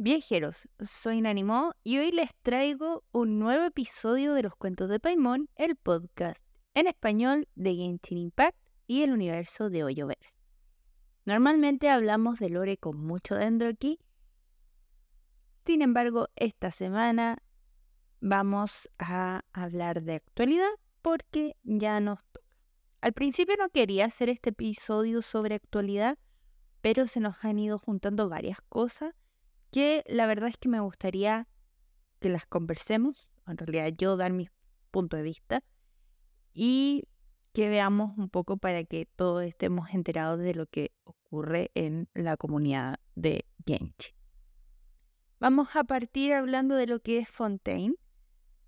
Viajeros, soy Nanimo y hoy les traigo un nuevo episodio de los cuentos de Paimon, el podcast en español de Genshin Impact y el universo de Hoyoverse. Normalmente hablamos de lore con mucho dentro aquí, sin embargo, esta semana vamos a hablar de actualidad porque ya nos toca. Al principio no quería hacer este episodio sobre actualidad, pero se nos han ido juntando varias cosas que la verdad es que me gustaría que las conversemos, en realidad yo dar mi punto de vista y que veamos un poco para que todos estemos enterados de lo que ocurre en la comunidad de Genchi. Vamos a partir hablando de lo que es Fontaine,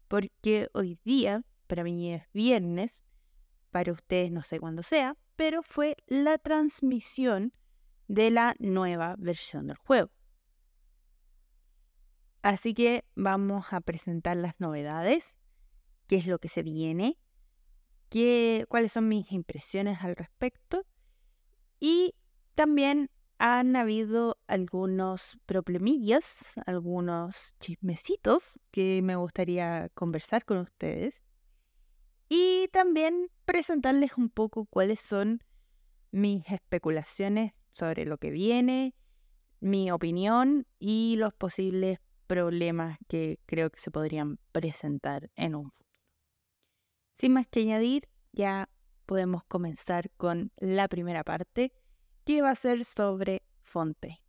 porque hoy día, para mí es viernes, para ustedes no sé cuándo sea, pero fue la transmisión de la nueva versión del juego. Así que vamos a presentar las novedades, qué es lo que se viene, qué, cuáles son mis impresiones al respecto y también han habido algunos problemillas, algunos chismecitos que me gustaría conversar con ustedes y también presentarles un poco cuáles son mis especulaciones sobre lo que viene, mi opinión y los posibles problemas que creo que se podrían presentar en un futuro. Sin más que añadir, ya podemos comenzar con la primera parte, que va a ser sobre Fonte.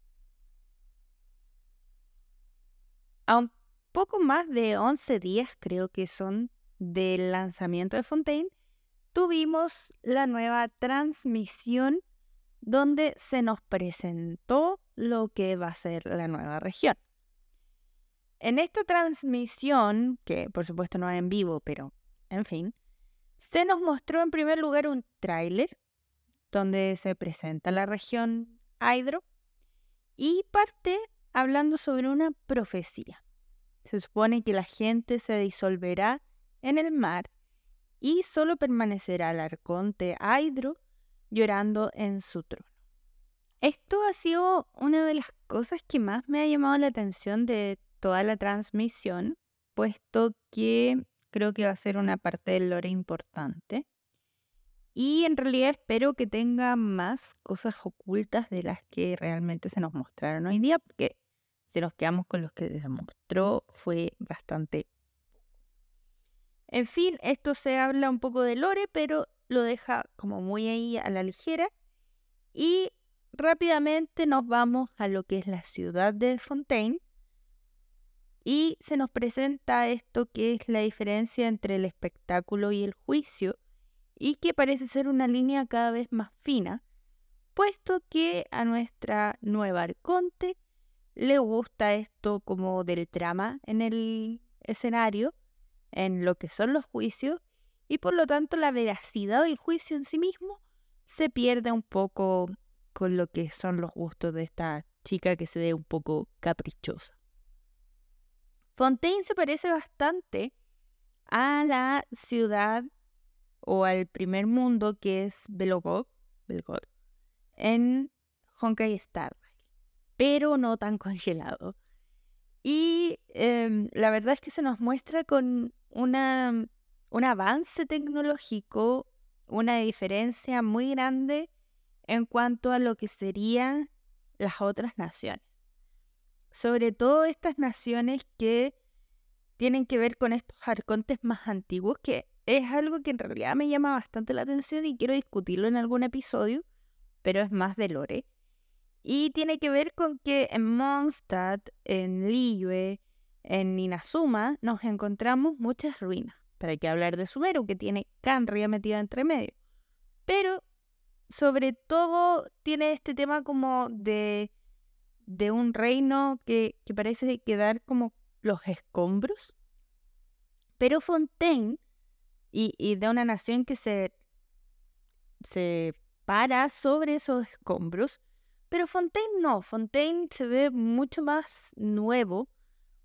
A un poco más de 11 días, creo que son, del lanzamiento de Fontaine, tuvimos la nueva transmisión donde se nos presentó lo que va a ser la nueva región. En esta transmisión, que por supuesto no es en vivo, pero en fin, se nos mostró en primer lugar un tráiler donde se presenta la región Hydro y parte hablando sobre una profecía. Se supone que la gente se disolverá en el mar y solo permanecerá el arconte Hydro llorando en su trono. Esto ha sido una de las cosas que más me ha llamado la atención de toda la transmisión, puesto que creo que va a ser una parte del lore importante. Y en realidad espero que tenga más cosas ocultas de las que realmente se nos mostraron hoy día, porque si nos quedamos con los que se mostró fue bastante en fin, esto se habla un poco de lore, pero lo deja como muy ahí a la ligera. Y rápidamente nos vamos a lo que es la ciudad de Fontaine, y se nos presenta esto que es la diferencia entre el espectáculo y el juicio, y que parece ser una línea cada vez más fina, puesto que a nuestra nueva arconte le gusta esto como del trama en el escenario, en lo que son los juicios, y por lo tanto la veracidad del juicio en sí mismo se pierde un poco con lo que son los gustos de esta chica que se ve un poco caprichosa. Fontaine se parece bastante a la ciudad o al primer mundo que es Belogog, en Honkai Star pero no tan congelado. Y em, la verdad es que se nos muestra con un avance tecnológico, una diferencia muy grande en cuanto a lo que serían las otras naciones sobre todo estas naciones que tienen que ver con estos arcontes más antiguos, que es algo que en realidad me llama bastante la atención y quiero discutirlo en algún episodio, pero es más de lore. Y tiene que ver con que en Mondstadt, en Liyue, en Inazuma, nos encontramos muchas ruinas. Para que hablar de Sumeru, que tiene Canria metida entre medio. Pero, sobre todo, tiene este tema como de de un reino que, parece quedar como los escombros. Pero Fontaine, y, de una nación que se, se para sobre esos escombros, pero Fontaine no, Fontaine se ve mucho más nuevo,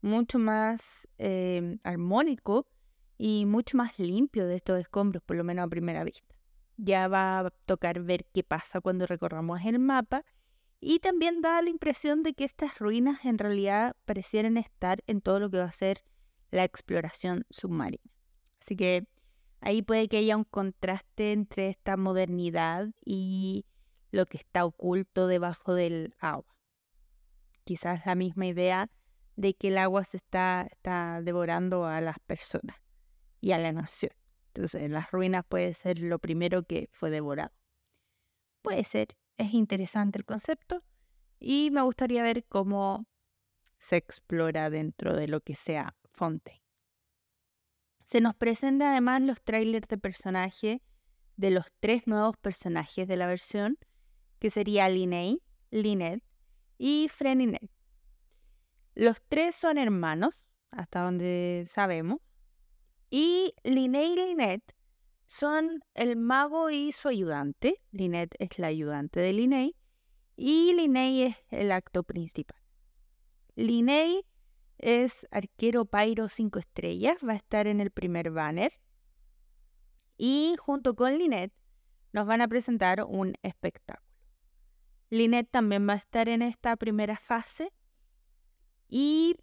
mucho más eh, armónico y mucho más limpio de estos escombros, por lo menos a primera vista. Ya va a tocar ver qué pasa cuando recorramos el mapa Y también da la impresión de que estas ruinas en realidad parecieran estar en todo lo que va a ser la exploración submarina. Así que ahí puede que haya un contraste entre esta modernidad y lo que está oculto debajo del agua. Quizás la misma idea de que el agua se está, está devorando a las personas y a la nación. Entonces, en las ruinas puede ser lo primero que fue devorado. Puede ser, es interesante el concepto y me gustaría ver cómo se explora dentro de lo que sea Fontaine. Se nos presenta además los trailers de personaje de los tres nuevos personajes de la versión, que sería Linnea, Lynette y Freninet. Los tres son hermanos, hasta donde sabemos, y Linnea y Lynette son el mago y su ayudante. Lynette es la ayudante de Linnea y Linnea es el acto principal. Linnea es arquero Pyro 5 estrellas, va a estar en el primer banner. Y junto con Lynette nos van a presentar un espectáculo. Lynette también va a estar en esta primera fase y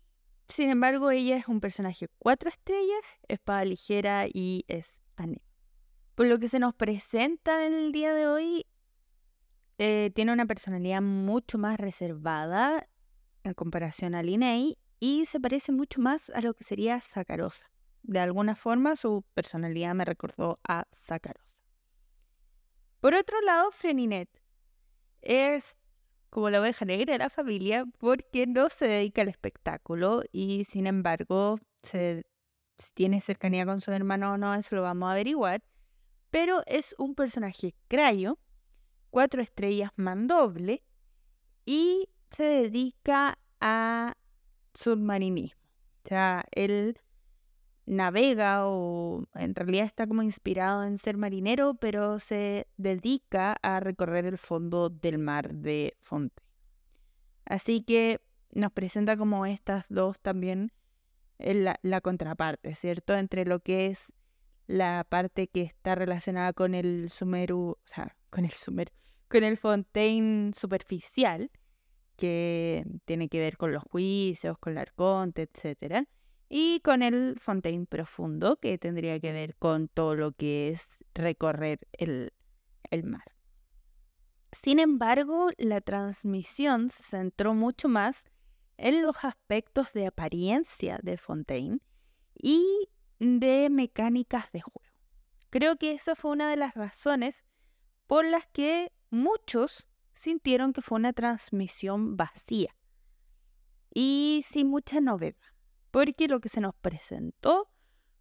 sin embargo ella es un personaje 4 estrellas, espada ligera y es anime. Por lo que se nos presenta en el día de hoy, eh, tiene una personalidad mucho más reservada en comparación a Linnea y se parece mucho más a lo que sería Sacarosa. De alguna forma su personalidad me recordó a Sacarosa. Por otro lado, Freninet es como la oveja negra de la familia porque no se dedica al espectáculo y sin embargo se, si tiene cercanía con su hermano o no, eso lo vamos a averiguar pero es un personaje crayo, cuatro estrellas mandoble y se dedica a submarinismo. O sea, él navega o en realidad está como inspirado en ser marinero, pero se dedica a recorrer el fondo del mar de Fonte. Así que nos presenta como estas dos también la, la contraparte, ¿cierto? Entre lo que es la parte que está relacionada con el Sumeru, o sea, con el Sumeru, con el Fontaine superficial, que tiene que ver con los juicios, con el arconte, etc. Y con el Fontaine profundo, que tendría que ver con todo lo que es recorrer el, el mar. Sin embargo, la transmisión se centró mucho más en los aspectos de apariencia de Fontaine y de mecánicas de juego. Creo que esa fue una de las razones por las que muchos sintieron que fue una transmisión vacía y sin mucha novedad, porque lo que se nos presentó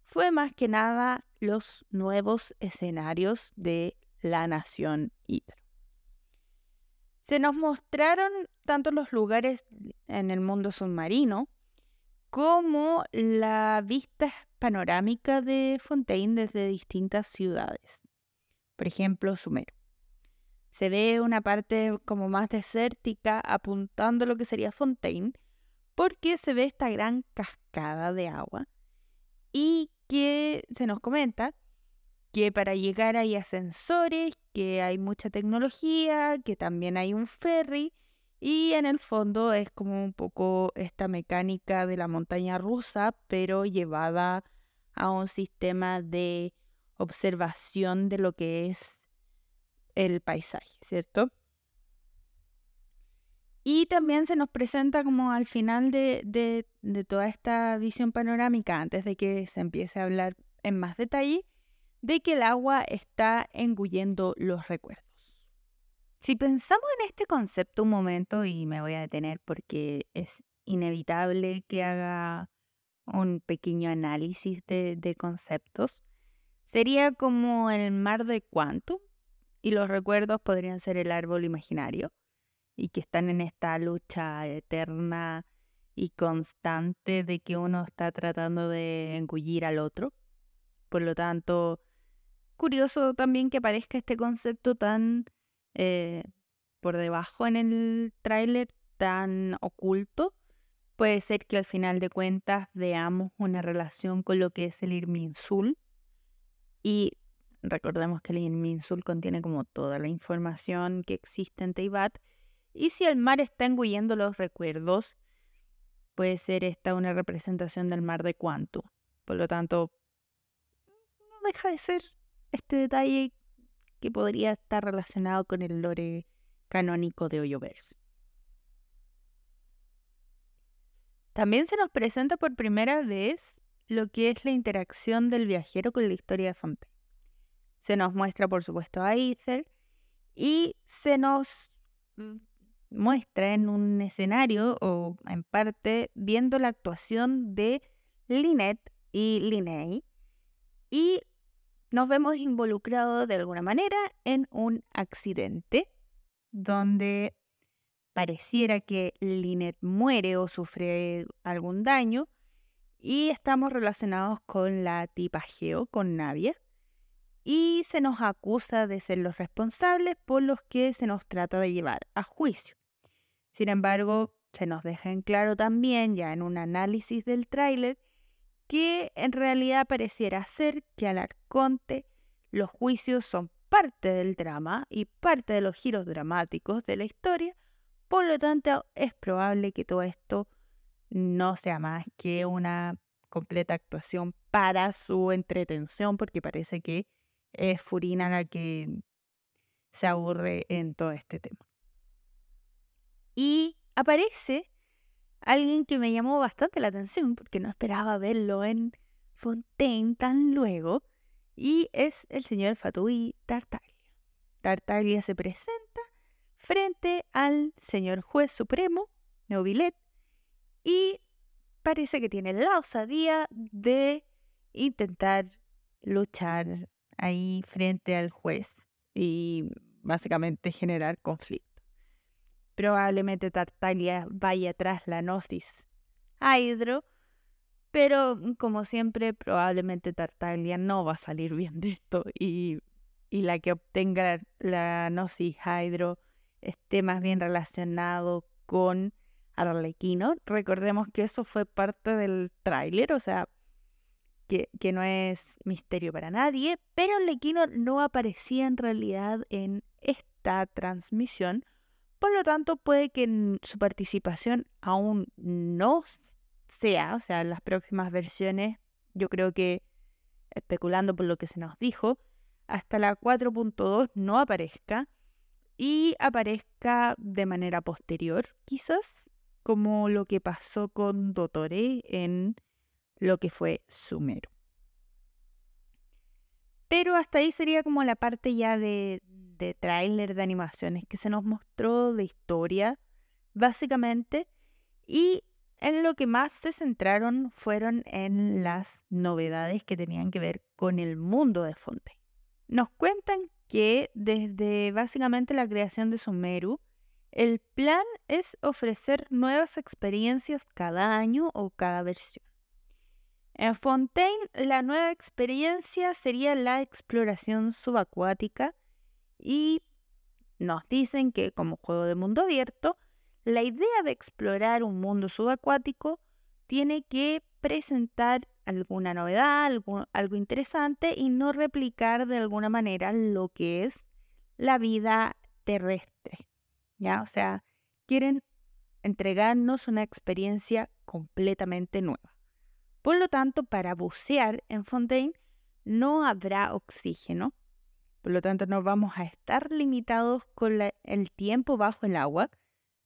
fue más que nada los nuevos escenarios de la nación Hidro. Se nos mostraron tanto los lugares en el mundo submarino como la vista panorámica de Fontaine desde distintas ciudades. Por ejemplo, Sumero. Se ve una parte como más desértica apuntando lo que sería Fontaine, porque se ve esta gran cascada de agua y que se nos comenta que para llegar hay ascensores, que hay mucha tecnología, que también hay un ferry y en el fondo es como un poco esta mecánica de la montaña rusa, pero llevada a un sistema de observación de lo que es el paisaje, ¿cierto? Y también se nos presenta como al final de, de, toda esta visión panorámica, antes de que se empiece a hablar en más detalle, de que el agua está engullendo los recuerdos. Si pensamos en este concepto un momento, y me voy a detener porque es inevitable que haga un pequeño análisis de, conceptos, sería como el mar de Quantum, y los recuerdos podrían ser el árbol imaginario, y que están en esta lucha eterna y constante de que uno está tratando de engullir al otro. Por lo tanto, curioso también que aparezca este concepto tan eh, por debajo en el tráiler tan oculto, puede ser que al final de cuentas veamos una relación con lo que es el Irminsul. Y recordemos que el Irminsul contiene como toda la información que existe en Teyvat Y si el mar está engullendo los recuerdos, puede ser esta una representación del mar de Quantum. Por lo tanto, no deja de ser este detalle que podría estar relacionado con el lore canónico de Hoyoverse. También se nos presenta por primera vez lo que es la interacción del viajero con la historia de Fontaine. Se nos muestra, por supuesto, a Ether y se nos mm, muestra en un escenario o en parte viendo la actuación de Lynette y Linney y nos vemos involucrados de alguna manera en un accidente donde pareciera que Lynette muere o sufre algún daño y estamos relacionados con la tipa Geo, con Navia, y se nos acusa de ser los responsables por los que se nos trata de llevar a juicio. Sin embargo, se nos deja en claro también, ya en un análisis del tráiler, que en realidad pareciera ser que al arconte los juicios son parte del drama y parte de los giros dramáticos de la historia, por lo tanto es probable que todo esto no sea más que una completa actuación para su entretención, porque parece que es Furina la que se aburre en todo este tema. Y aparece alguien que me llamó bastante la atención porque no esperaba verlo en Fontaine tan luego y es el señor Fatui Tartaglia. Tartaglia se presenta frente al señor juez supremo, Neuvillet, y parece que tiene la osadía de intentar luchar ahí frente al juez y básicamente generar conflicto. Probablemente Tartaglia vaya tras la Gnosis a Hydro, pero mm, como siempre, probablemente Tartaglia no va a salir bien de esto y, la que obtenga la Gnosis Hydro esté más bien relacionado con Arlequino. Recordemos que eso fue parte del tráiler, o sea, que, que, no es misterio para nadie, pero Arlequino no aparecía en realidad en esta transmisión, por lo tanto, puede que su participación aún no sea, o sea, en las próximas versiones, yo creo que, especulando por lo que se nos dijo, hasta la 4.2 no aparezca y aparezca de manera posterior, quizás, como lo que pasó con Dotore en lo que fue Sumero. Pero hasta ahí sería como la parte ya de, de tráiler de animaciones que se nos mostró de historia, básicamente, y en lo que más se centraron fueron en las novedades que tenían que ver con el mundo de Fontaine. Nos cuentan que desde básicamente la creación de Sumeru, el plan es ofrecer nuevas experiencias cada año o cada versión. En Fontaine, la nueva experiencia sería la exploración subacuática y nos dicen que como juego de mundo abierto, la idea de explorar un mundo subacuático tiene que presentar alguna novedad, algo, algo, interesante y no replicar de alguna manera lo que es la vida terrestre. ¿Ya? O sea, quieren entregarnos una experiencia completamente nueva. Por lo tanto, para bucear en Fontaine no habrá oxígeno, por lo tanto, no vamos a estar limitados con el tiempo bajo el agua,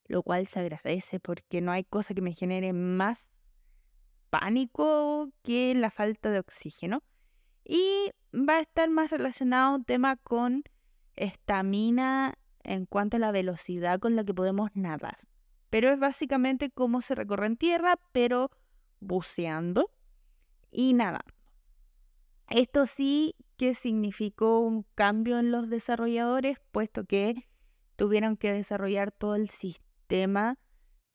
lo cual se agradece porque no hay cosa que me genere más pánico que la falta de oxígeno. Y va a estar más relacionado un tema con estamina en cuanto a la velocidad con la que podemos nadar. Pero es básicamente cómo se recorre en tierra, pero buceando y nadando. Esto sí que significó un cambio en los desarrolladores, puesto que tuvieron que desarrollar todo el sistema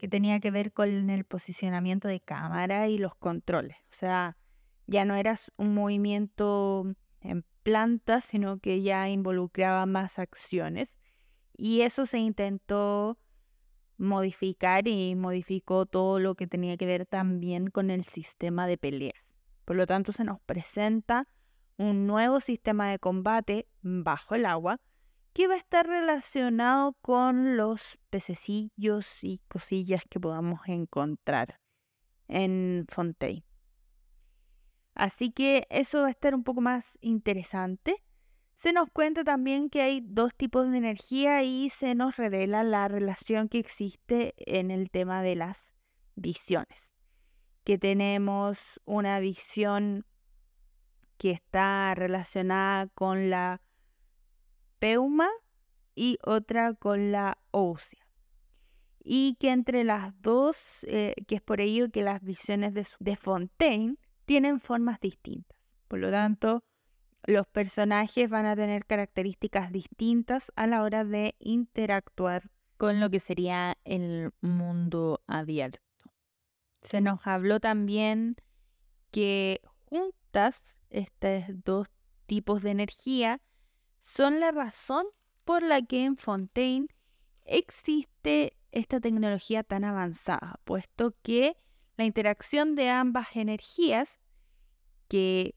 que tenía que ver con el posicionamiento de cámara y los controles. O sea, ya no era un movimiento en planta, sino que ya involucraba más acciones. Y eso se intentó modificar y modificó todo lo que tenía que ver también con el sistema de peleas. Por lo tanto, se nos presenta un nuevo sistema de combate bajo el agua que va a estar relacionado con los pececillos y cosillas que podamos encontrar en Fontaine. Así que eso va a estar un poco más interesante. Se nos cuenta también que hay dos tipos de energía y se nos revela la relación que existe en el tema de las visiones. Que tenemos una visión que está relacionada con la peuma y otra con la ósea. Y que entre las dos, eh, que es por ello que las visiones de, de Fontaine tienen formas distintas. Por lo tanto, los personajes van a tener características distintas a la hora de interactuar con lo que sería el mundo abierto. Se nos habló también que juntas estos dos tipos de energía son la razón por la que en Fontaine existe esta tecnología tan avanzada, puesto que la interacción de ambas energías, que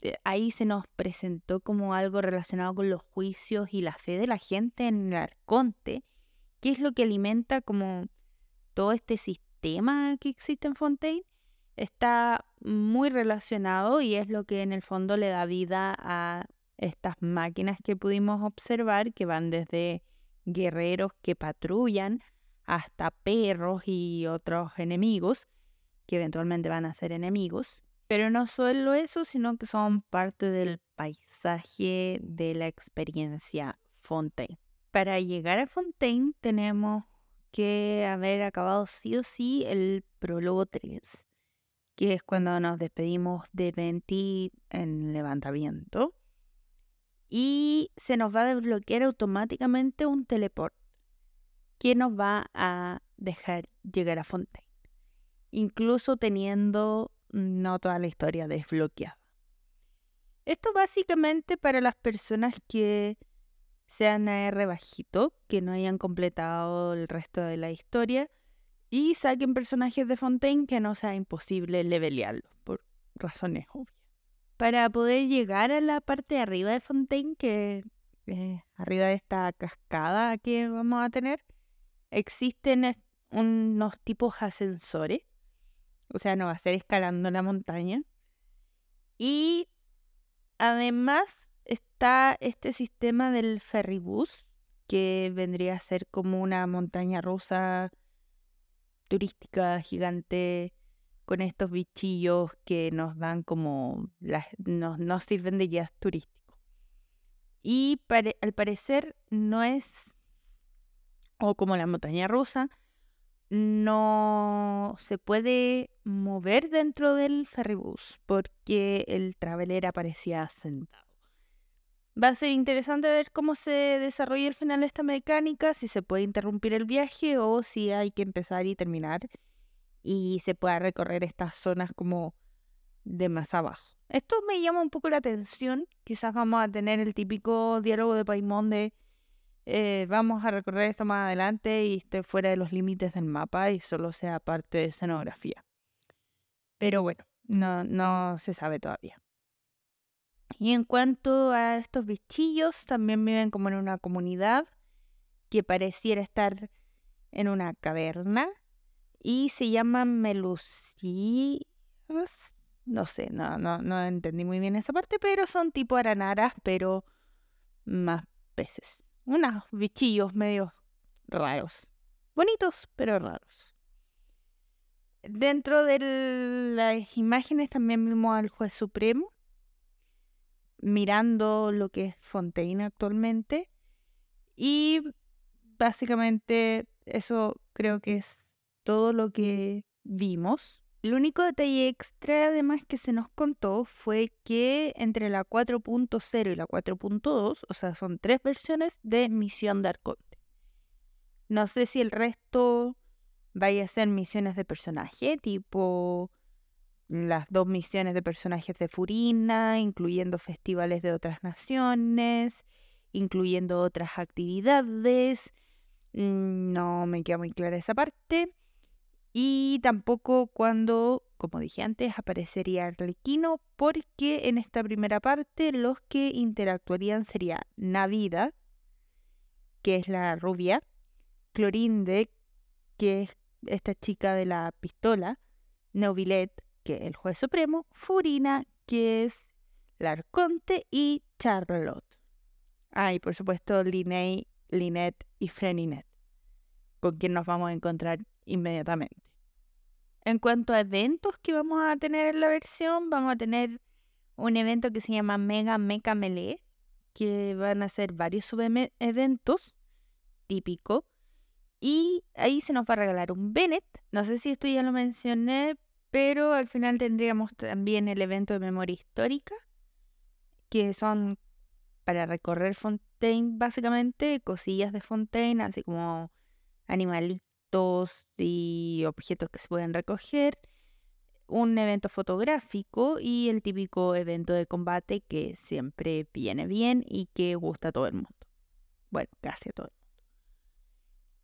eh, ahí se nos presentó como algo relacionado con los juicios y la fe de la gente en el arconte, que es lo que alimenta como todo este sistema que existe en Fontaine, está muy relacionado y es lo que en el fondo le da vida a estas máquinas que pudimos observar que van desde guerreros que patrullan hasta perros y otros enemigos que eventualmente van a ser enemigos. Pero no solo eso, sino que son parte del paisaje de la experiencia Fontaine. Para llegar a Fontaine tenemos que haber acabado sí o sí el prólogo 3, que es cuando nos despedimos de Venti en levantamiento y se nos va a desbloquear automáticamente un teleport que nos va a dejar llegar a Fontaine, incluso teniendo no toda la historia desbloqueada. Esto básicamente para las personas que sean AR bajito, que no hayan completado el resto de la historia y saquen personajes de Fontaine que no sea imposible levelearlo por razones obvias para poder llegar a la parte de arriba de Fontaine, que eh, arriba de esta cascada que vamos a tener, existen unos tipos ascensores. O sea, no va a ser escalando la montaña. Y además está este sistema del ferrybus, que vendría a ser como una montaña rusa turística gigante con estos bichillos que nos dan como, las, nos, sirven de guías turísticos. Y al parecer no es, o como la montaña rusa, no se puede mover dentro del ferrybus porque el traveler aparecía sentado. Va a ser interesante ver cómo se desarrolla el final de esta mecánica, si se puede interrumpir el viaje o si hay que empezar y terminar y se pueda recorrer estas zonas como de más abajo. Esto me llama un poco la atención. Quizás vamos a tener el típico diálogo de Paimon de eh, vamos a recorrer esto más adelante y esté fuera de los límites del mapa y solo sea parte de escenografía. Pero bueno, no, no se sabe todavía. Y en cuanto a estos bichillos, también viven como en una comunidad que pareciera estar en una caverna y se llaman melusías. No sé, no, no, no entendí muy bien esa parte, pero son tipo aranaras, pero más peces. Unos bichillos medio raros. Bonitos, pero raros. Dentro de las imágenes también vimos al juez supremo mirando lo que es Fontaine actualmente. Y básicamente eso creo que es todo lo que vimos. El único detalle extra además que se nos contó fue que entre la 4.0 y la 4.2, o sea, son tres versiones de Misión de Arconte. No sé si el resto vaya a ser misiones de personaje, tipo las dos misiones de personajes de Furina, incluyendo festivales de otras naciones, incluyendo otras actividades. Mm, no me queda muy clara esa parte. Y tampoco cuando, como dije antes, aparecería Arlequino, porque en esta primera parte los que interactuarían sería Navida, que es la rubia, Clorinde, que es esta chica de la pistola, Neuvillet, que es el juez supremo, Furina, que es la arconte, y Charlotte. Ah, y por supuesto Linnea, Lynette y Freninet, con quien nos vamos a encontrar inmediatamente. En cuanto a eventos que vamos a tener en la versión, vamos a tener un evento que se llama Mega Mecha Melee, que van a ser varios subeventos típicos. Y ahí se nos va a regalar un Bennett. No sé si esto ya lo mencioné, pero al final tendríamos también el evento de memoria histórica, que son para recorrer Fontaine, básicamente, cosillas de Fontaine, así como animalitos y objetos que se pueden recoger un evento fotográfico y el típico evento de combate que siempre viene bien y que gusta a todo el mundo. Bueno, casi a todo el mundo.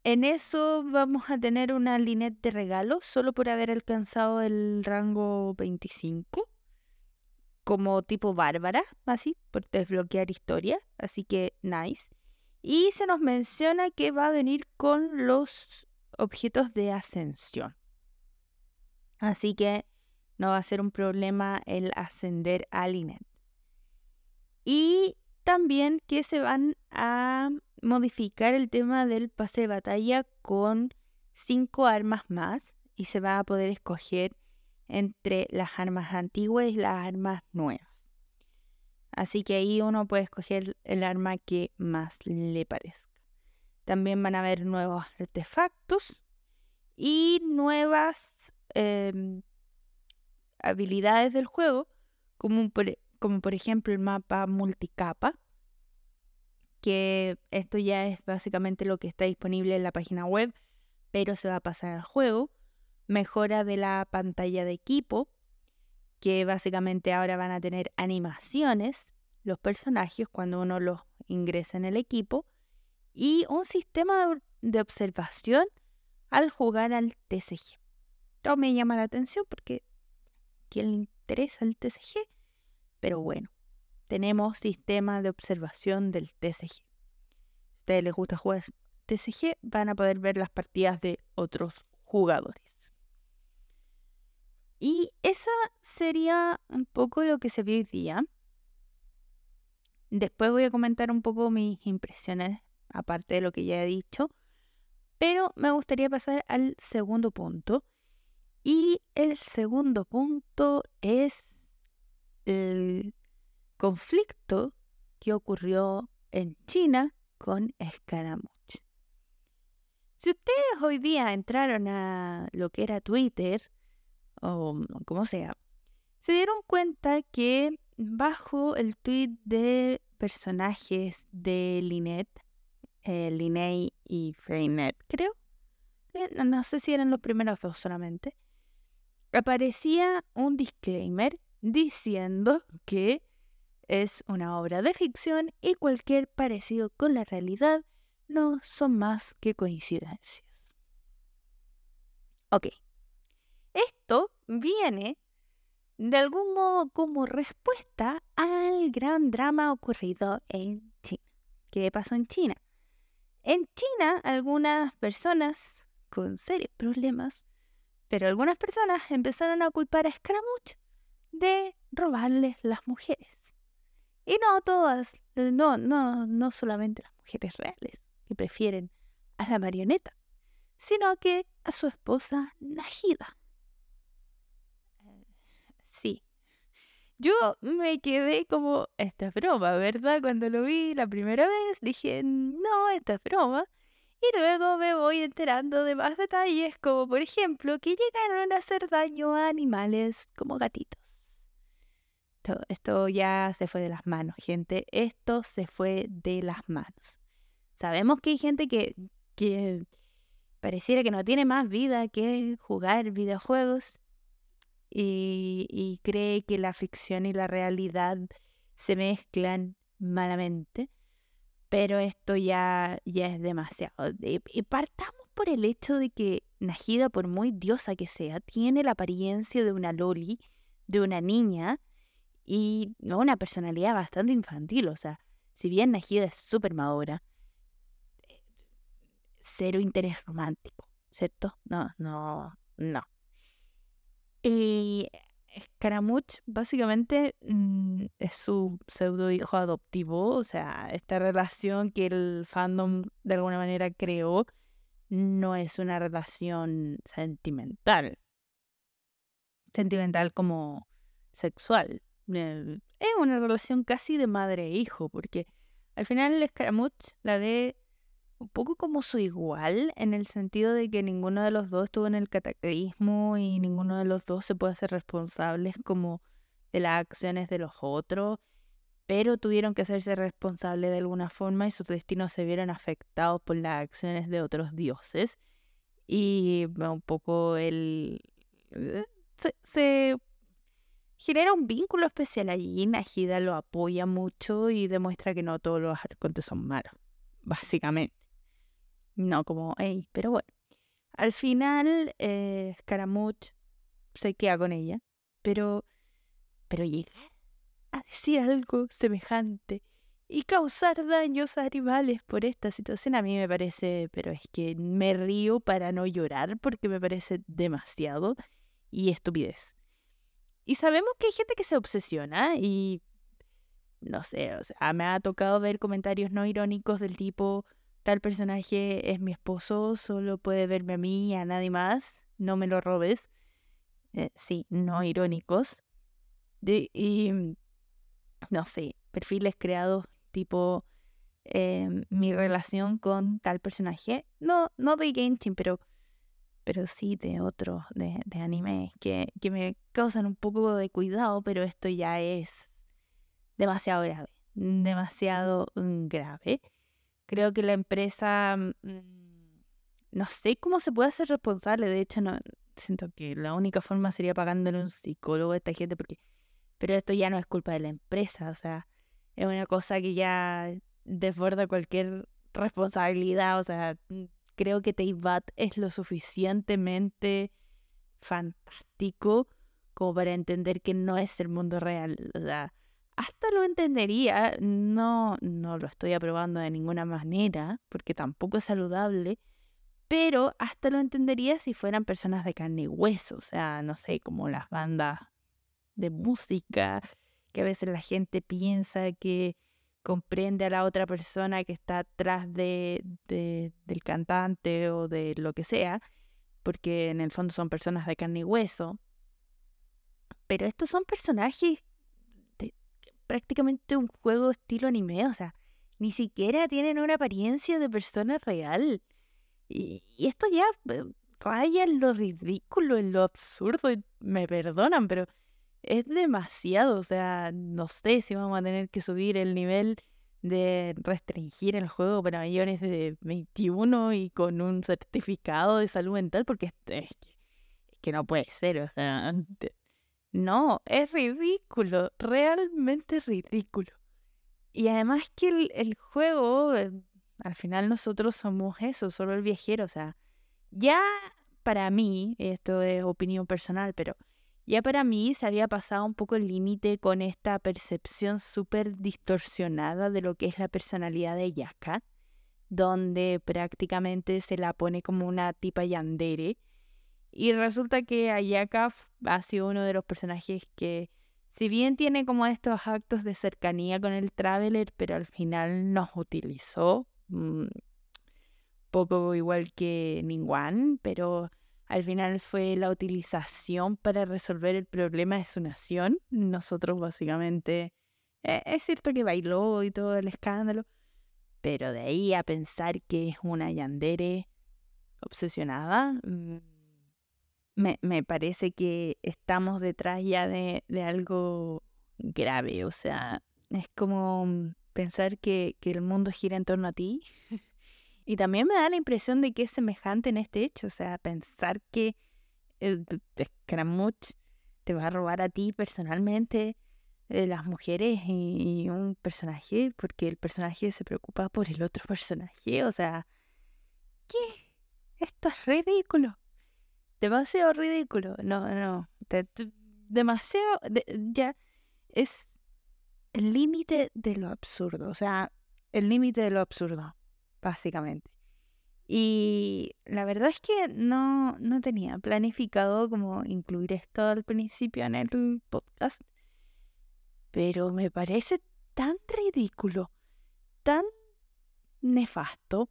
En eso vamos a tener una lineta de regalo solo por haber alcanzado el rango 25, como tipo bárbara, así, por desbloquear historia, así que nice. Y se nos menciona que va a venir con los objetos de ascensión. Así que no va a ser un problema el ascender al INET. Y también que se van a modificar el tema del pase de batalla con cinco armas más y se va a poder escoger entre las armas antiguas y las armas nuevas. Así que ahí uno puede escoger el arma que más le parezca. También van a haber nuevos artefactos y nuevas em, habilidades del juego, como como por ejemplo el mapa multicapa, que esto ya es básicamente lo que está disponible en la página web, pero se va a pasar al juego. Mejora de la pantalla de equipo, que básicamente ahora van a tener animaciones los personajes cuando uno los ingresa en el equipo y un sistema de observación al jugar al TCG. Esto me llama la atención porque quién le interesa el TCG, pero bueno, tenemos sistema de observación del TCG. Si a ustedes les gusta jugar TCG, van a poder ver las partidas de otros jugadores. Y esa sería un poco lo que se vio hoy día. Después voy a comentar un poco mis impresiones, aparte de lo que ya he dicho. Pero me gustaría pasar al segundo punto, y el segundo punto es el conflicto que ocurrió en China con Scaramouche. Si ustedes hoy día entraron a lo que era Twitter, o como sea, se dieron cuenta que bajo el tweet de personajes de Linet, eh, y Freynet, creo, eh, no sé si eran los primeros dos solamente, aparecía un disclaimer diciendo que es una obra de ficción y cualquier parecido con la realidad no son más que coincidencias. Ok, esto viene de algún modo como respuesta al gran drama ocurrido en China. ¿Qué pasó en China? En China, algunas personas con serios problemas pero algunas personas empezaron a culpar a Scaramuch de robarles las mujeres. Y no todas, no, no, no solamente las mujeres reales, que prefieren a la marioneta, sino que a su esposa Najida. Sí. Yo me quedé como, esta es broma, ¿verdad? Cuando lo vi la primera vez dije, no, esta es broma. Y luego me voy enterando de más detalles, como por ejemplo que llegaron a hacer daño a animales como gatitos. Esto, ya se fue de las manos, gente. Esto se fue de las manos. Sabemos que hay gente que, que pareciera que no tiene más vida que jugar videojuegos y, cree que la ficción y la realidad se mezclan malamente pero esto ya, ya es demasiado. Y partamos por el hecho de que Najida, por muy diosa que sea, tiene la apariencia de una loli, de una niña, y una personalidad bastante infantil. O sea, si bien Najida es súper madura, cero interés romántico, ¿cierto? No, no, no. Y Scaramouche básicamente mm, es su pseudo hijo adoptivo, o sea, esta relación que el fandom de alguna manera creó no es una relación sentimental. Sentimental como sexual. Eh, es una relación casi de madre e hijo, porque al final Scaramouche la ve un poco como su igual, en el sentido de que ninguno de los dos estuvo en el cataclismo y ninguno de los dos se puede hacer responsables como de las acciones de los otros, pero tuvieron que hacerse responsables de alguna forma y sus destinos se vieron afectados por las acciones de otros dioses. Y un poco el... Eh, se, genera un vínculo especial allí. Najida lo apoya mucho y demuestra que no todos los arcontes son malos, básicamente. No como, hey, pero bueno. Al final, eh, Scaramouche se queda con ella, pero, pero llegar a decir algo semejante y causar daños a animales por esta situación a mí me parece, pero es que me río para no llorar porque me parece demasiado y estupidez. Y sabemos que hay gente que se obsesiona y no sé, o sea, me ha tocado ver comentarios no irónicos del tipo, tal personaje es mi esposo, solo puede verme a mí y a nadie más, no me lo robes. Eh, sí, no irónicos. y mm, no sé, perfiles creados tipo em, mi relación con tal personaje. No, no de Genshin, pero, pero sí de otros, de, de anime, que, que me causan un poco de cuidado, pero esto ya es demasiado grave. Demasiado mm, grave. Creo que la empresa, mm, no sé cómo se puede hacer responsable, de hecho no siento que la única forma sería pagándole un psicólogo a esta gente, porque, pero esto ya no es culpa de la empresa, o sea, es una cosa que ya desborda cualquier responsabilidad, o sea, mm, creo que Teibat es lo suficientemente fantástico como para entender que no es el mundo real, o sea, hasta lo entendería, no, no lo estoy aprobando de ninguna manera, porque tampoco es saludable, pero hasta lo entendería si fueran personas de carne y hueso, o sea, no sé, como las bandas de música, que a veces la gente piensa que comprende a la otra persona que está atrás de, del cantante o de lo que sea, porque en el fondo son personas de carne y hueso. Pero estos son personajes prácticamente un juego estilo anime, o sea, ni siquiera tienen una apariencia de persona real. Y, esto ya eh, raya en lo ridículo, en lo absurdo, me perdonan, pero es demasiado, o sea, no sé si vamos a tener que subir el nivel de restringir el juego para mayores de 21 y con un certificado de salud mental, porque es, es que no puede ser, o sea, no, es ridículo, realmente ridículo. Y además que el, juego, eh, al final nosotros somos eso, solo el viajero, o sea, ya para mí, esto es opinión personal, pero ya para mí se había pasado un poco el límite con esta percepción súper distorsionada de lo que es la personalidad de Yaka, donde prácticamente se la pone como una tipa yandere y resulta que Ayaka ha sido uno de los personajes que, si bien tiene como estos actos de cercanía con el Traveler, pero al final nos utilizó. Mm, poco igual que Ningguan, pero al final fue la utilización para resolver el problema de su nación. Nosotros básicamente, eh, es cierto que bailó y todo el escándalo, pero de ahí a pensar que es una yandere obsesionada, mm, me, me parece que estamos detrás ya de, de, algo grave. O sea, es como mm, pensar que, que el mundo gira en torno a ti. y también me da la impresión de que es semejante en este hecho. O sea, pensar que el Scaramuch te va a robar a ti personalmente de las mujeres y, un personaje, porque el personaje se preocupa por el otro personaje. O sea, ¿qué? Esto es ridículo demasiado ridículo. No, no. demasiado. ya es el límite de lo absurdo. O sea, el límite de lo absurdo, básicamente. Y la verdad es que no, no tenía planificado como incluir esto al principio en el podcast, pero me parece tan ridículo, tan nefasto,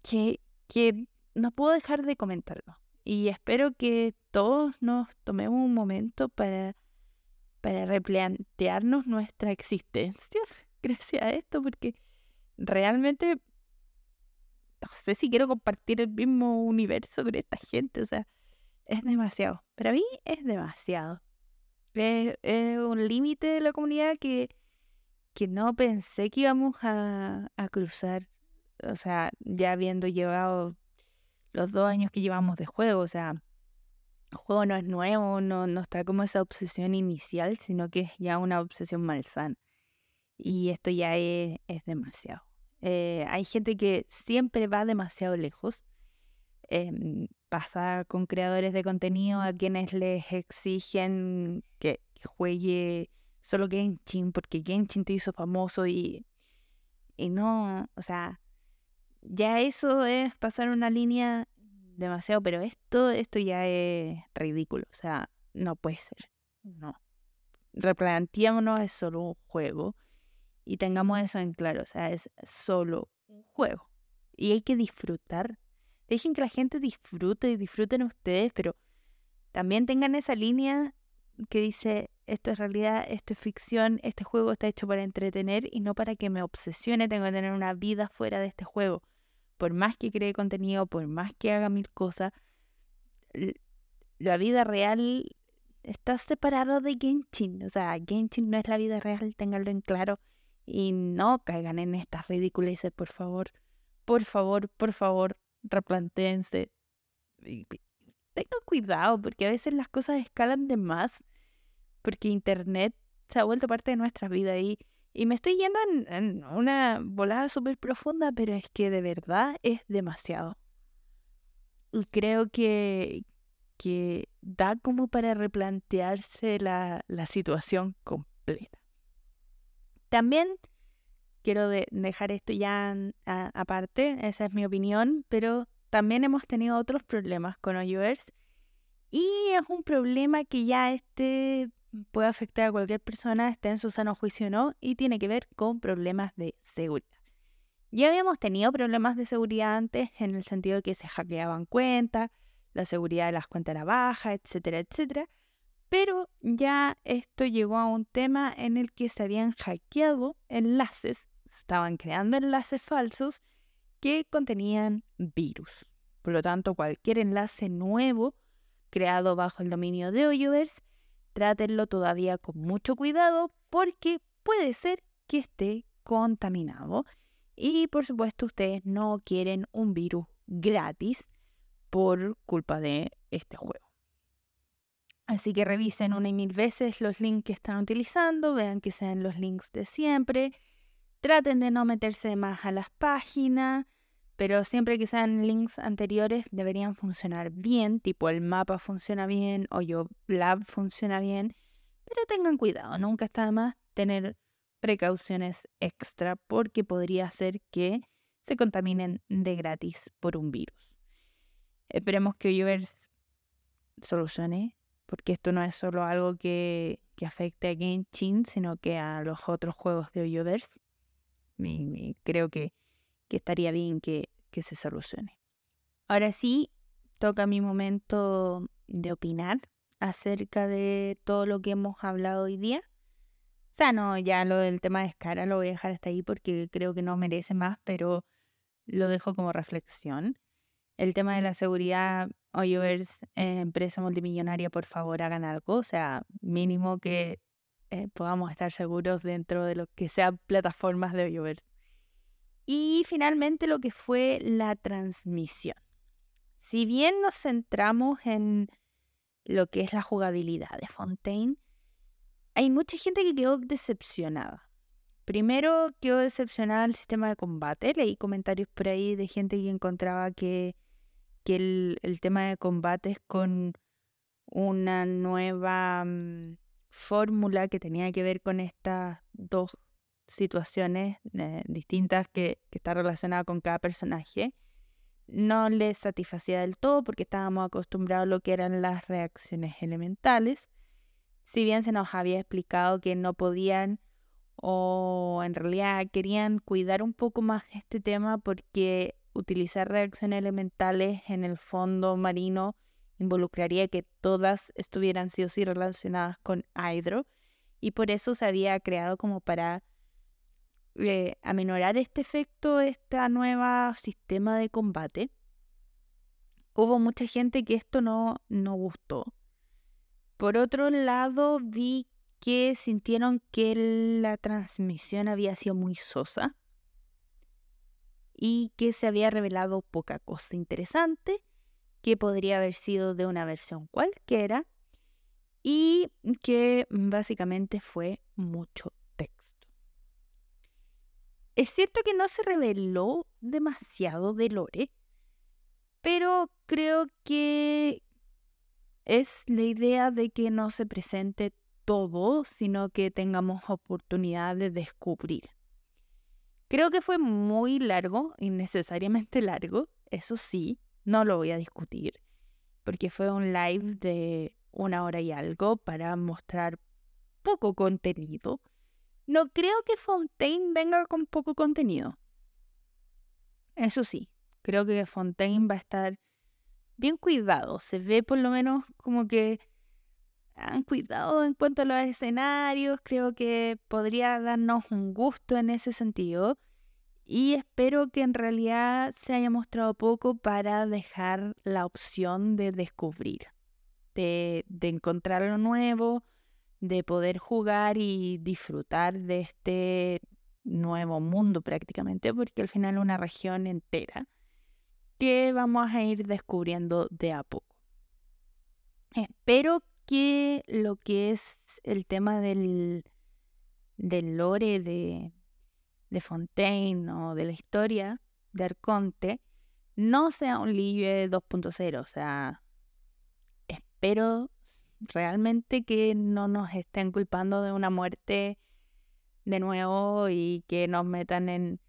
que, que no puedo dejar de comentarlo. Y espero que todos nos tomemos un momento para, para replantearnos nuestra existencia gracias a esto, porque realmente no sé si quiero compartir el mismo universo con esta gente, o sea, es demasiado. Para mí es demasiado. Es, un límite de la comunidad que, que no pensé que íbamos a, a cruzar. O sea, ya habiendo llevado los dos años que llevamos de juego, o sea, el juego no es nuevo, no, no está como esa obsesión inicial, sino que es ya una obsesión malsana. Y esto ya es, es demasiado. Eh, hay gente que siempre va demasiado lejos. Em, pasa con creadores de contenido a quienes les exigen que, juegue solo Genshin porque Genshin te hizo famoso y, y no, o sea, ya eso es pasar una línea demasiado, pero esto, esto ya es ridículo, o sea, no puede ser, no. Replanteémonos, es solo un juego y tengamos eso en claro, o sea, es solo un juego. Y hay que disfrutar. Dejen que la gente disfrute y disfruten ustedes, pero también tengan esa línea que dice, esto es realidad, esto es ficción, este juego está hecho para entretener y no para que me obsesione, tengo que tener una vida fuera de este juego. Por más que cree contenido, por más que haga mil cosas, la vida real está separada de Genshin. O sea, Genshin no es la vida real, ténganlo en claro. Y no caigan en estas ridiculeces, por favor. Por favor, por favor, replantéense. Tengan cuidado, porque a veces las cosas escalan de más. Porque Internet se ha vuelto parte de nuestra vida y, y me estoy yendo en, una volada súper profunda, pero es que de verdad es demasiado. Y creo que, que da como para replantearse la, la situación completa. También quiero dejar esto ya aparte, esa es mi opinión, pero también hemos tenido otros problemas con iOS y es un problema que ya este puede afectar a cualquier persona, esté en su sano juicio o no, y tiene que ver con problemas de seguridad. Ya habíamos tenido problemas de seguridad antes en el sentido de que se hackeaban cuentas, la seguridad de las cuentas era baja, etcétera, etcétera pero ya esto llegó a un tema en el que se habían hackeado enlaces, estaban creando enlaces falsos que contenían virus. Por lo tanto, cualquier enlace nuevo creado bajo el dominio de Oyovers, trátenlo todavía con mucho cuidado porque puede ser que esté contaminado. Y por supuesto, ustedes no quieren un virus gratis por culpa de este juego. Así que revisen una y mil veces los links que están utilizando, vean que sean los links de siempre, traten de no meterse más a las páginas, pero siempre que sean links anteriores deberían funcionar bien, tipo el mapa funciona bien o yo Lab funciona bien, pero tengan cuidado, nunca está más tener precauciones extra porque podría ser que se contaminen de gratis por un virus. Esperemos que Oyovers solucione porque esto no es solo algo que, que afecte a Genshin, sino que a los otros juegos de Oyoverse. Y, creo que, estaría bien que, se solucione. Ahora sí, toca mi momento de opinar acerca de todo lo que hemos hablado hoy día. O sea, no, ya lo del tema de escala lo voy a dejar hasta ahí porque creo que no merece más, pero lo dejo como reflexión. El tema de la seguridad Oyovers, eh, empresa multimillonaria, por favor hagan algo, o sea, mínimo que eh, podamos estar seguros dentro de lo que sean plataformas de Oyovers. Y finalmente lo que fue la transmisión. Si bien nos centramos en lo que es la jugabilidad de Fontaine, hay mucha gente que quedó decepcionada. Primero quedó decepcionada el sistema de combate. Leí comentarios por ahí de gente que encontraba que el, tema de combates con una nueva mm, fórmula que tenía que ver con estas dos situaciones eh, distintas que, que está relacionada con cada personaje. No les satisfacía del todo porque estábamos acostumbrados a lo que eran las reacciones elementales. Si bien se nos había explicado que no podían o en realidad querían cuidar un poco más este tema porque utilizar reacciones elementales en el fondo marino involucraría que todas estuvieran sí o sí relacionadas con hidro y por eso se había creado como para eh, este efecto, este nuevo sistema de combate. Hubo mucha gente que esto no, no gustó. Por otro lado, vi que sintieron que la transmisión había sido muy sosa y que se había revelado poca cosa interesante, que podría haber sido de una versión cualquiera y que básicamente fue mucho. Es cierto que no se reveló demasiado de Lore, pero creo que es la idea de que no se presente todo, sino que tengamos oportunidad de descubrir. Creo que fue muy largo, innecesariamente largo, eso sí, no lo voy a discutir, porque fue un live de una hora y algo para mostrar poco contenido. No creo que Fontaine venga con poco contenido. Eso sí, creo que Fontaine va a estar bien cuidado. Se ve por lo menos como que han cuidado en cuanto a los escenarios, creo que podría darnos un gusto en ese sentido y espero que en realidad se haya mostrado poco para dejar la opción de descubrir, de, de encontrar lo nuevo, de poder jugar y disfrutar de este nuevo mundo prácticamente, porque al final una región entera que vamos a ir descubriendo de a poco. Espero que lo que es el tema del, del lore de, de Fontaine o de la historia de Arconte no sea un libro 2.0. O sea, espero realmente que no nos estén culpando de una muerte de nuevo y que nos metan en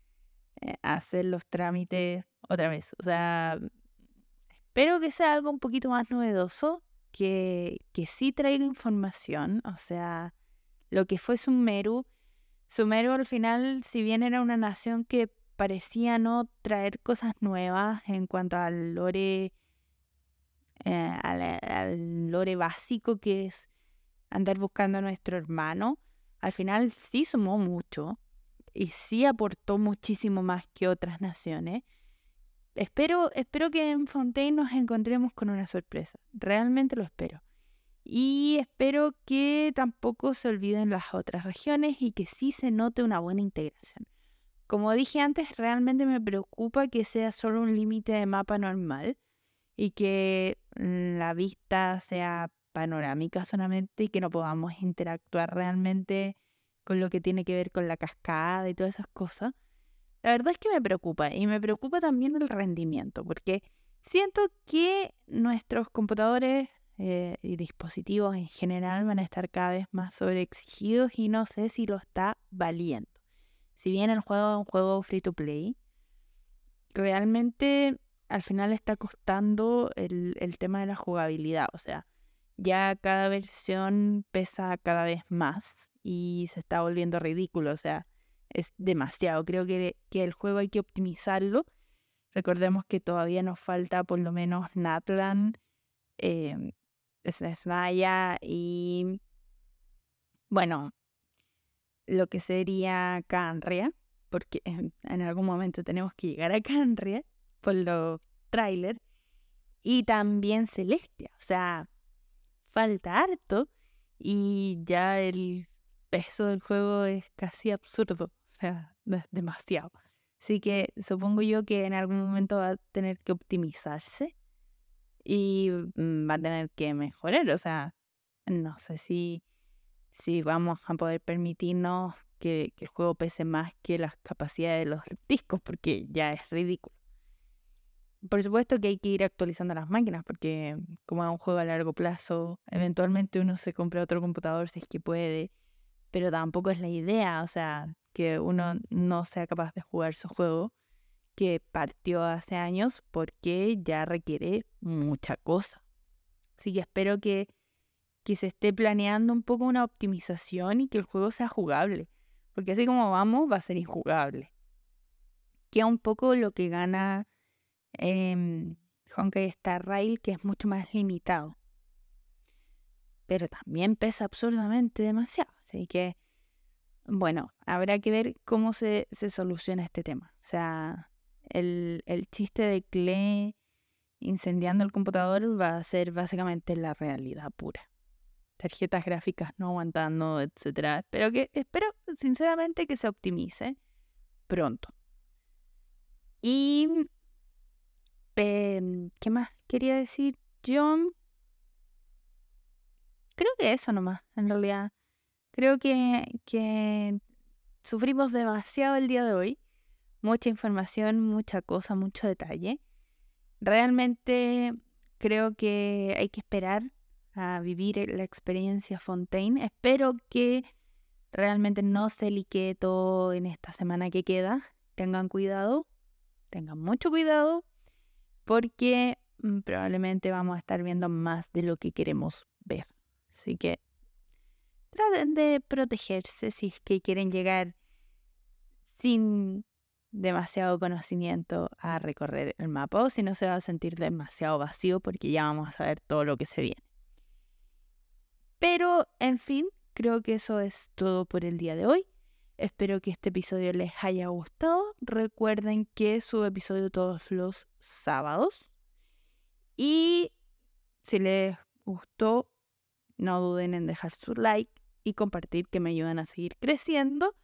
eh, hacer los trámites otra vez. O sea, espero que sea algo un poquito más novedoso que, que sí traiga información, o sea, lo que fue Sumeru. Sumeru al final, si bien era una nación que parecía no traer cosas nuevas en cuanto al lore, eh, al, lore básico que es andar buscando a nuestro hermano, al final sí sumó mucho y sí aportó muchísimo más que otras naciones. Espero, espero que en Fontaine nos encontremos con una sorpresa. Realmente lo espero. Y espero que tampoco se olviden las otras regiones y que sí se note una buena integración. Como dije antes, realmente me preocupa que sea solo un límite de mapa normal y que la vista sea panorámica solamente y que no podamos interactuar realmente con lo que tiene que ver con la cascada y todas esas cosas. La verdad es que me preocupa y me preocupa también el rendimiento, porque siento que nuestros computadores eh, y dispositivos en general van a estar cada vez más sobreexigidos y no sé si lo está valiendo. Si bien el juego es un juego free to play, realmente al final está costando el, el tema de la jugabilidad. O sea, ya cada versión pesa cada vez más y se está volviendo ridículo. O sea, es demasiado. Creo que, que el juego hay que optimizarlo. Recordemos que todavía nos falta por lo menos Natlan, eh, Snaya y bueno, lo que sería Canria, porque en, algún momento tenemos que llegar a Canria por los trailers, y también Celestia, o sea, falta harto y ya el peso del juego es casi absurdo sea, demasiado. Así que supongo yo que en algún momento va a tener que optimizarse y va a tener que mejorar. O sea, no sé si, si vamos a poder permitirnos que, que el juego pese más que las capacidades de los discos, porque ya es ridículo. Por supuesto que hay que ir actualizando las máquinas, porque como es un juego a largo plazo, eventualmente uno se compra otro computador si es que puede, pero tampoco es la idea, o sea, que uno no sea capaz de jugar su juego que partió hace años porque ya requiere mucha cosa. Así que espero que, que se esté planeando un poco una optimización y que el juego sea jugable. Porque así como vamos, va a ser injugable. Que un poco lo que gana eh, Honkai Star Rail, que es mucho más limitado. Pero también pesa absurdamente demasiado. Así que, bueno, habrá que ver cómo se, se soluciona este tema. O sea, el, el chiste de Clay incendiando el computador va a ser básicamente la realidad pura. Tarjetas gráficas no aguantando, etcétera. Pero que espero sinceramente que se optimice pronto. Y em, ¿qué más quería decir John? Creo que eso nomás, en realidad. Creo que, que sufrimos demasiado el día de hoy mucha información, mucha cosa, mucho detalle. Realmente creo que hay que esperar a vivir la experiencia Fontaine. Espero que realmente no se liquee todo en esta semana que queda. Tengan cuidado, tengan mucho cuidado, porque mm, probablemente vamos a estar viendo más de lo que queremos ver. Así que traten de protegerse si es que quieren llegar sin demasiado conocimiento a recorrer el mapa o si no se va a sentir demasiado vacío porque ya vamos a saber todo lo que se viene. Pero, en fin, creo que eso es todo por el día de hoy. Espero que este episodio les haya gustado. Recuerden que subo episodio todos los sábados. Y si les gustó, no duden en dejar su like y compartir que me ayudan a seguir creciendo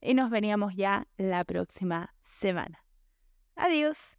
y nos veníamos ya la próxima semana. Adiós.